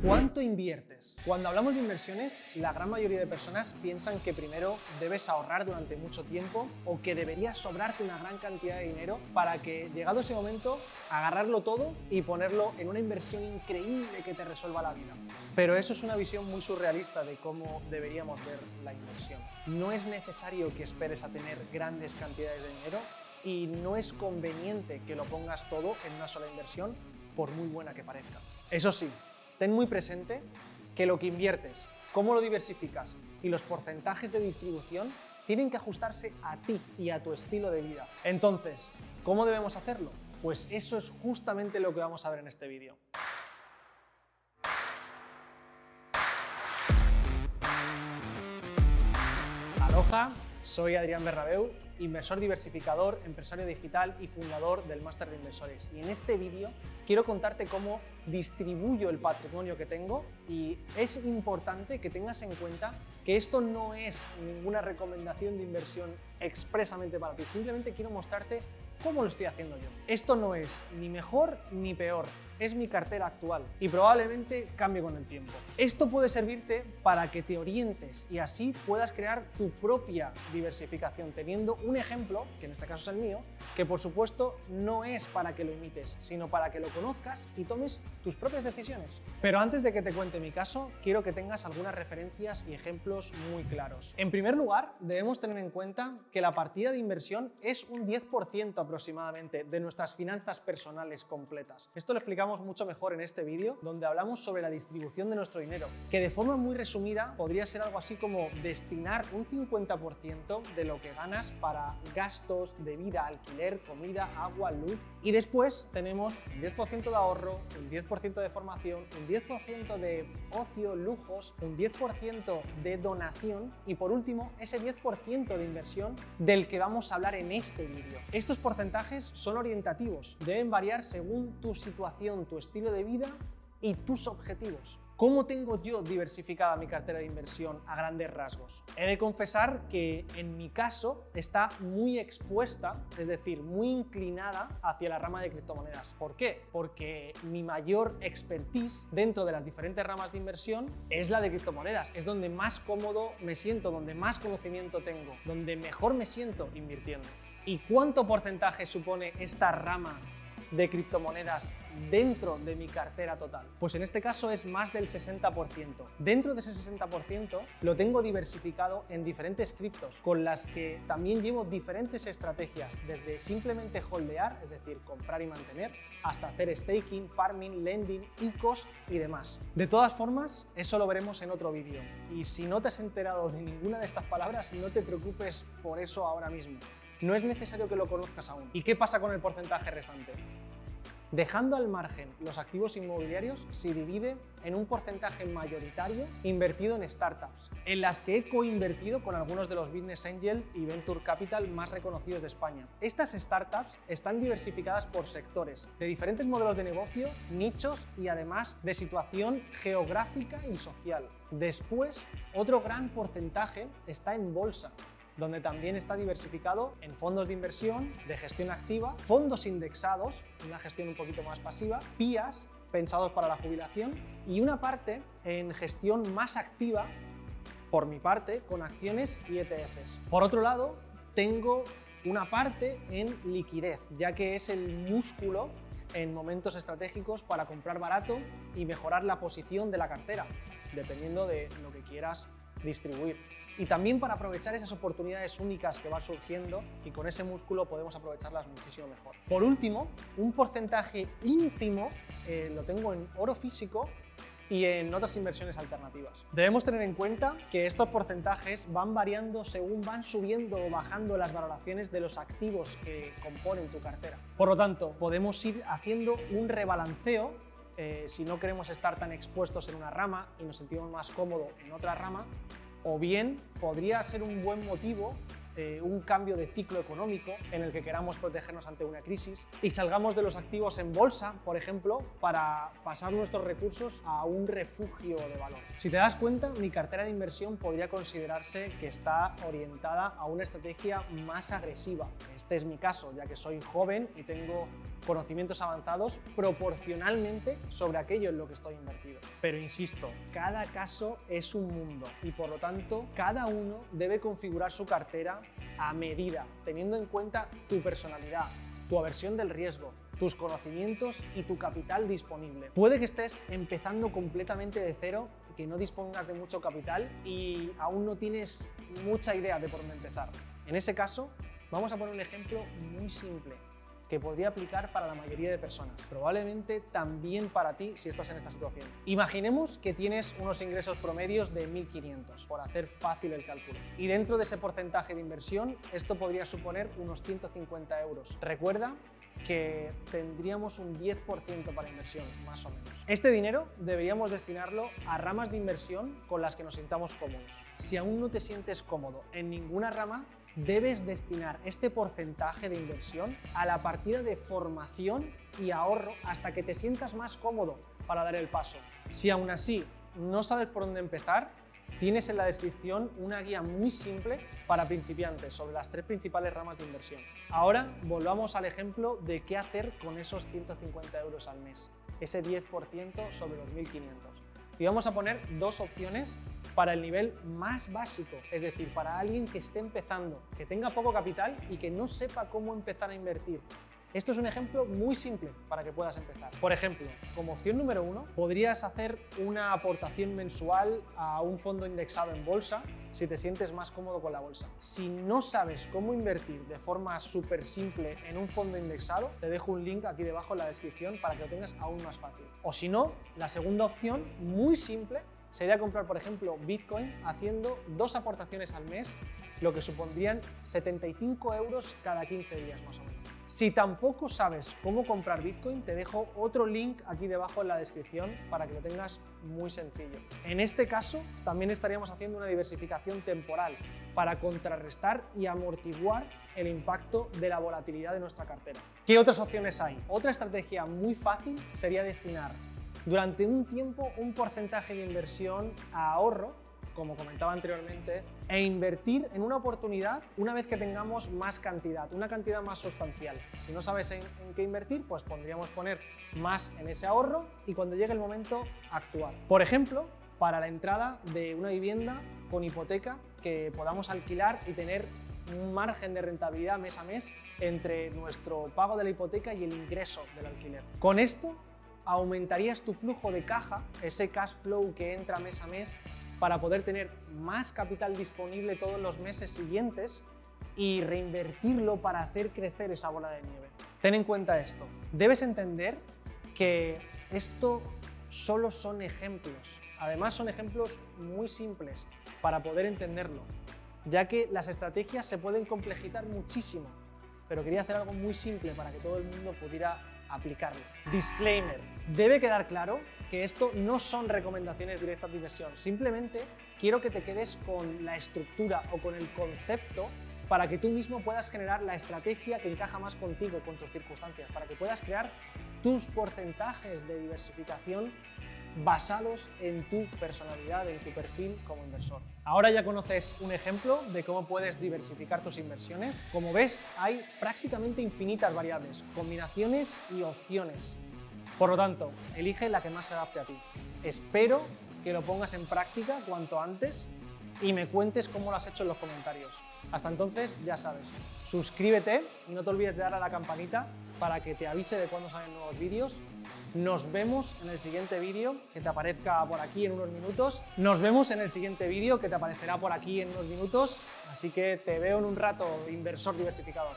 ¿Cuánto inviertes? Cuando hablamos de inversiones, la gran mayoría de personas piensan que primero debes ahorrar durante mucho tiempo o que deberías sobrarte una gran cantidad de dinero para que, llegado ese momento, agarrarlo todo y ponerlo en una inversión increíble que te resuelva la vida. Pero eso es una visión muy surrealista de cómo deberíamos ver la inversión. No es necesario que esperes a tener grandes cantidades de dinero y no es conveniente que lo pongas todo en una sola inversión, por muy buena que parezca. Eso sí, ten muy presente que lo que inviertes, cómo lo diversificas y los porcentajes de distribución tienen que ajustarse a ti y a tu estilo de vida. Entonces, ¿cómo debemos hacerlo? Pues eso es justamente lo que vamos a ver en este vídeo. Aloha, soy Adrián Bernabeu, inversor diversificador, empresario digital y fundador del Máster de Inversores. Y en este vídeo quiero contarte cómo distribuyo el patrimonio que tengo y es importante que tengas en cuenta que esto no es ninguna recomendación de inversión expresamente para ti, simplemente quiero mostrarte cómo lo estoy haciendo yo. Esto no es ni mejor ni peor, es mi cartera actual y probablemente cambie con el tiempo. Esto puede servirte para que te orientes y así puedas crear tu propia diversificación, teniendo un ejemplo, que en este caso es el mío, que por supuesto no es para que lo imites, sino para que lo conozcas y tomes tus propias decisiones. Pero antes de que te cuente mi caso, quiero que tengas algunas referencias y ejemplos muy claros. En primer lugar, debemos tener en cuenta que la partida de inversión es un 10% aproximadamente de nuestras finanzas personales completas. Esto lo explicamos mucho mejor en este vídeo, donde hablamos sobre la distribución de nuestro dinero, que de forma muy resumida podría ser algo así como destinar un 50% de lo que ganas para gastos de vida, alquiler, comida, agua, luz, y después tenemos un 10% de ahorro, un 10% de formación, un 10% de ocio, lujos, un 10% de donación y por último ese 10% de inversión del que vamos a hablar en este vídeo. Estos porcentajes son orientativos, deben variar según tu situación tu estilo de vida y tus objetivos. ¿Cómo tengo yo diversificada mi cartera de inversión a grandes rasgos? He de confesar que en mi caso está muy expuesta, es decir, muy inclinada hacia la rama de criptomonedas. ¿Por qué? Porque mi mayor expertise dentro de las diferentes ramas de inversión es la de criptomonedas. Es donde más cómodo me siento, donde más conocimiento tengo, donde mejor me siento invirtiendo. ¿Y cuánto porcentaje supone esta rama de criptomonedas dentro de mi cartera total? Pues en este caso es más del 60%. Dentro de ese 60% lo tengo diversificado en diferentes criptos, con las que también llevo diferentes estrategias, desde simplemente holdear, es decir, comprar y mantener, hasta hacer staking, farming, lending, ICOs y demás. De todas formas, eso lo veremos en otro vídeo. Y si no te has enterado de ninguna de estas palabras, no te preocupes por eso ahora mismo. No es necesario que lo conozcas aún. ¿Y qué pasa con el porcentaje restante? Dejando al margen los activos inmobiliarios, se divide en un porcentaje mayoritario invertido en startups, en las que he coinvertido con algunos de los business angel y venture capital más reconocidos de España. Estas startups están diversificadas por sectores, de diferentes modelos de negocio, nichos y además de situación geográfica y social. Después, otro gran porcentaje está en bolsa, donde también está diversificado en fondos de inversión, de gestión activa, fondos indexados, una gestión un poquito más pasiva, PIAs, pensados para la jubilación, y una parte en gestión más activa, por mi parte, con acciones y ETFs. Por otro lado, tengo una parte en liquidez, ya que es el músculo en momentos estratégicos para comprar barato y mejorar la posición de la cartera, dependiendo de lo que quieras distribuir. Y también para aprovechar esas oportunidades únicas que van surgiendo y con ese músculo podemos aprovecharlas muchísimo mejor. Por último, un porcentaje ínfimo eh, lo tengo en oro físico y en otras inversiones alternativas. Debemos tener en cuenta que estos porcentajes van variando según van subiendo o bajando las valoraciones de los activos que componen tu cartera. Por lo tanto, podemos ir haciendo un rebalanceo eh, si no queremos estar tan expuestos en una rama y nos sentimos más cómodos en otra rama, o bien podría ser un buen motivo eh, un cambio de ciclo económico en el que queramos protegernos ante una crisis y salgamos de los activos en bolsa, por ejemplo, para pasar nuestros recursos a un refugio de valor. Si te das cuenta, mi cartera de inversión podría considerarse que está orientada a una estrategia más agresiva. Este es mi caso, ya que soy joven y tengo conocimientos avanzados proporcionalmente sobre aquello en lo que estoy invertido. Pero insisto, cada caso es un mundo y por lo tanto cada uno debe configurar su cartera a medida, teniendo en cuenta tu personalidad, tu aversión del riesgo, tus conocimientos y tu capital disponible. Puede que estés empezando completamente de cero, que no dispongas de mucho capital y aún no tienes mucha idea de por dónde empezar. En ese caso, vamos a poner un ejemplo muy simple que podría aplicar para la mayoría de personas, probablemente también para ti si estás en esta situación. Imaginemos que tienes unos ingresos promedios de 1.500, por hacer fácil el cálculo, y dentro de ese porcentaje de inversión, esto podría suponer unos 150 euros. Recuerda que tendríamos un 10% para inversión, más o menos. Este dinero deberíamos destinarlo a ramas de inversión con las que nos sintamos cómodos. Si aún no te sientes cómodo en ninguna rama, debes destinar este porcentaje de inversión a la partida de formación y ahorro hasta que te sientas más cómodo para dar el paso. Si aún así no sabes por dónde empezar, tienes en la descripción una guía muy simple para principiantes sobre las tres principales ramas de inversión. Ahora volvamos al ejemplo de qué hacer con esos 150 euros al mes, ese 10% sobre los 1.500. Y vamos a poner dos opciones para el nivel más básico, es decir, para alguien que esté empezando, que tenga poco capital y que no sepa cómo empezar a invertir. Esto es un ejemplo muy simple para que puedas empezar. Por ejemplo, como opción número uno, podrías hacer una aportación mensual a un fondo indexado en bolsa si te sientes más cómodo con la bolsa. Si no sabes cómo invertir de forma súper simple en un fondo indexado, te dejo un link aquí debajo en la descripción para que lo tengas aún más fácil. O si no, la segunda opción, muy simple, sería comprar, por ejemplo, Bitcoin haciendo dos aportaciones al mes, lo que supondrían 75 euros cada 15 días más o menos. Si tampoco sabes cómo comprar Bitcoin, te dejo otro link aquí debajo en la descripción para que lo tengas muy sencillo. En este caso, también estaríamos haciendo una diversificación temporal para contrarrestar y amortiguar el impacto de la volatilidad de nuestra cartera. ¿Qué otras opciones hay? Otra estrategia muy fácil sería destinar durante un tiempo un porcentaje de inversión a ahorro, como comentaba anteriormente, e invertir en una oportunidad una vez que tengamos más cantidad, una cantidad más sustancial. Si no sabes en, qué invertir, pues podríamos poner más en ese ahorro y cuando llegue el momento actuar. Por ejemplo, para la entrada de una vivienda con hipoteca que podamos alquilar y tener un margen de rentabilidad mes a mes entre nuestro pago de la hipoteca y el ingreso del alquiler. Con esto aumentarías tu flujo de caja, ese cash flow que entra mes a mes, para poder tener más capital disponible todos los meses siguientes y reinvertirlo para hacer crecer esa bola de nieve. Ten en cuenta esto. Debes entender que esto solo son ejemplos. Además son ejemplos muy simples para poder entenderlo, ya que las estrategias se pueden complejizar muchísimo. Pero quería hacer algo muy simple para que todo el mundo pudiera aplicarlo. Disclaimer. Debe quedar claro que esto no son recomendaciones directas de inversión. Simplemente quiero que te quedes con la estructura o con el concepto para que tú mismo puedas generar la estrategia que encaja más contigo, con tus circunstancias, para que puedas crear tus porcentajes de diversificación basados en tu personalidad, en tu perfil como inversor. Ahora ya conoces un ejemplo de cómo puedes diversificar tus inversiones. Como ves, hay prácticamente infinitas variables, combinaciones y opciones. Por lo tanto, elige la que más se adapte a ti. Espero que lo pongas en práctica cuanto antes y me cuentes cómo lo has hecho en los comentarios. Hasta entonces, ya sabes, suscríbete y no te olvides de dar a la campanita para que te avise de cuando salen nuevos vídeos. Nos vemos en el siguiente vídeo que te aparezca por aquí en unos minutos. Nos vemos en el siguiente vídeo que te aparecerá por aquí en unos minutos. Así que te veo en un rato, inversor diversificador.